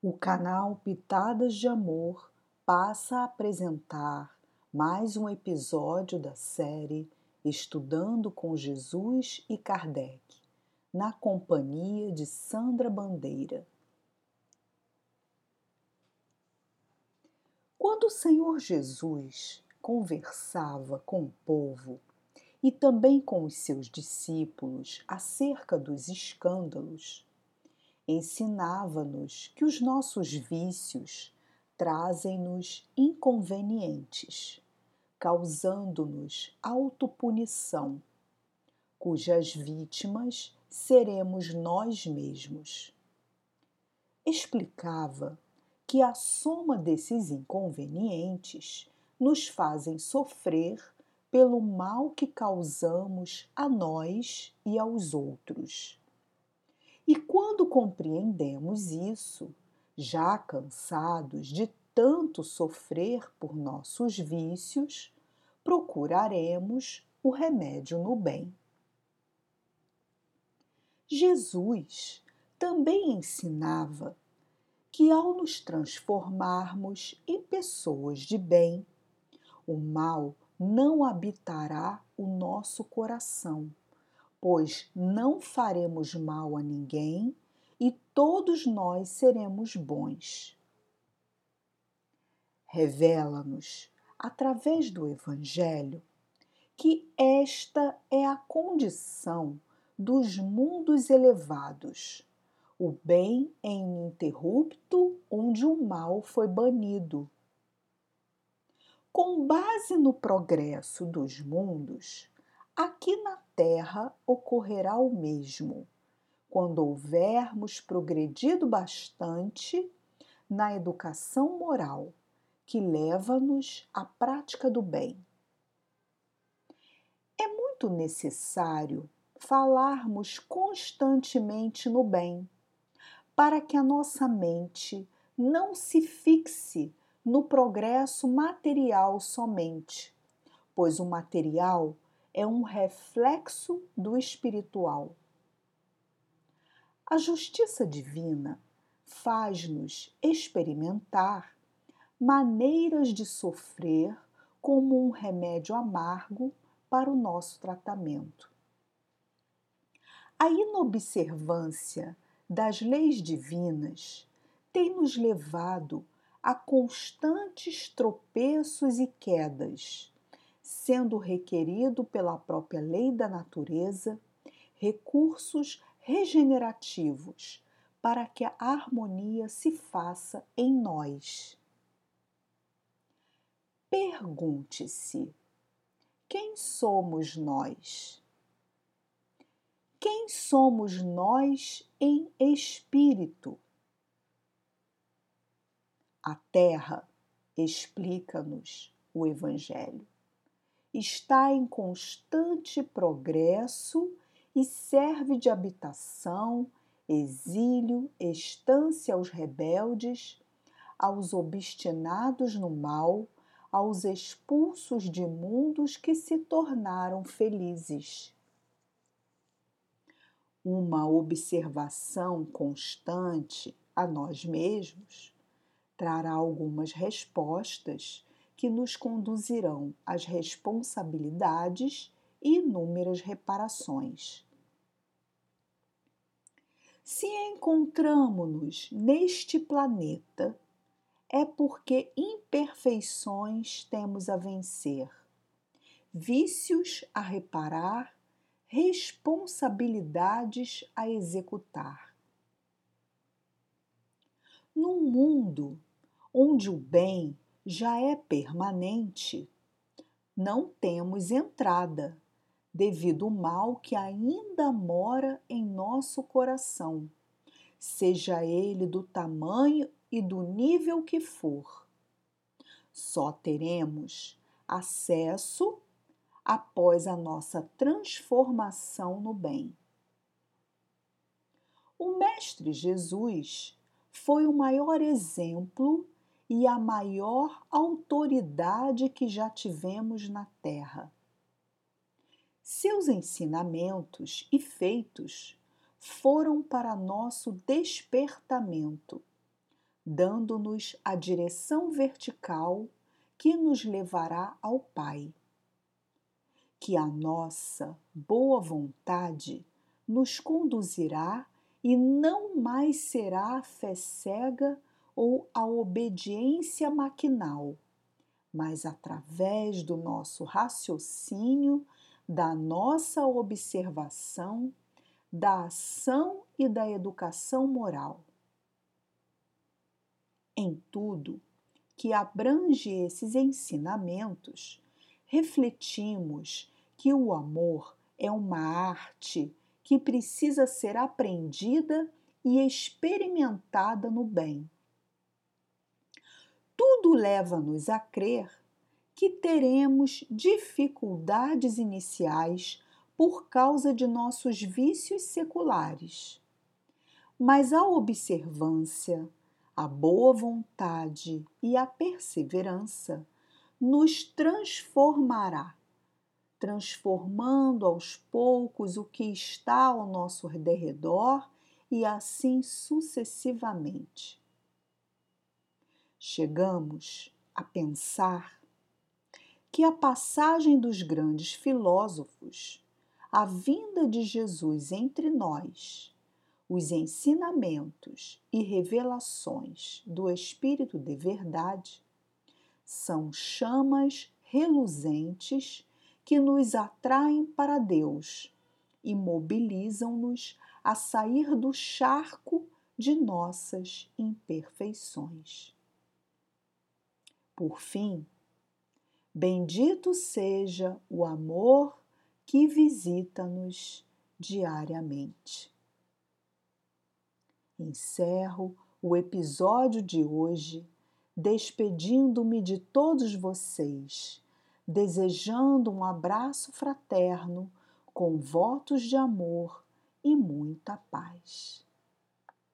O canal Pitadas de Amor passa a apresentar mais um episódio da série Estudando com Jesus e Kardec, na companhia de Sandra Bandeira. Quando o Senhor Jesus conversava com o povo e também com os seus discípulos acerca dos escândalos, ensinava-nos que os nossos vícios trazem-nos inconvenientes, causando-nos autopunição, cujas vítimas seremos nós mesmos. Explicava que a soma desses inconvenientes nos fazem sofrer pelo mal que causamos a nós e aos outros. E quando compreendemos isso, já cansados de tanto sofrer por nossos vícios, procuraremos o remédio no bem. Jesus também ensinava que ao nos transformarmos em pessoas de bem, o mal não habitará o nosso coração pois não faremos mal a ninguém e todos nós seremos bons. Revela-nos, através do Evangelho, que esta é a condição dos mundos elevados, o bem é ininterrupto onde o mal foi banido. Com base no progresso dos mundos, Aqui na Terra ocorrerá o mesmo, quando houvermos progredido bastante na educação moral que leva-nos à prática do bem. É muito necessário falarmos constantemente no bem, para que a nossa mente não se fixe no progresso material somente, pois o material é um reflexo do espiritual. A justiça divina faz-nos experimentar maneiras de sofrer como um remédio amargo para o nosso tratamento. A inobservância das leis divinas tem nos levado a constantes tropeços e quedas, sendo requerido pela própria lei da natureza recursos regenerativos para que a harmonia se faça em nós. Pergunte-se: quem somos nós? Quem somos nós em espírito? A Terra explica-nos o Evangelho está em constante progresso e serve de habitação, exílio, estância aos rebeldes, aos obstinados no mal, aos expulsos de mundos que se tornaram felizes. Uma observação constante a nós mesmos trará algumas respostas que nos conduzirão às responsabilidades e inúmeras reparações. Se encontramos-nos neste planeta, é porque imperfeições temos a vencer, vícios a reparar, responsabilidades a executar. Num mundo onde o bem já é permanente, não temos entrada, devido ao mal que ainda mora em nosso coração, seja ele do tamanho e do nível que for. Só teremos acesso após a nossa transformação no bem. O Mestre Jesus foi o maior exemplo e a maior autoridade que já tivemos na Terra. Seus ensinamentos e feitos foram para nosso despertamento, dando-nos a direção vertical que nos levará ao Pai. Que a nossa boa vontade nos conduzirá e não mais será a fé cega ou a obediência maquinal, mas através do nosso raciocínio, da nossa observação, da ação e da educação moral. Em tudo que abrange esses ensinamentos, refletimos que o amor é uma arte que precisa ser aprendida e experimentada no bem. Tudo leva-nos a crer que teremos dificuldades iniciais por causa de nossos vícios seculares. Mas a observância, a boa vontade e a perseverança nos transformará, transformando aos poucos o que está ao nosso derredor e assim sucessivamente. Chegamos a pensar que a passagem dos grandes filósofos, a vinda de Jesus entre nós, os ensinamentos e revelações do Espírito de verdade são chamas reluzentes que nos atraem para Deus e mobilizam-nos a sair do charco de nossas imperfeições. Por fim, bendito seja o amor que visita-nos diariamente encerro o episódio de hoje despedindo-me de todos vocês, desejando um abraço fraterno com votos de amor e muita paz.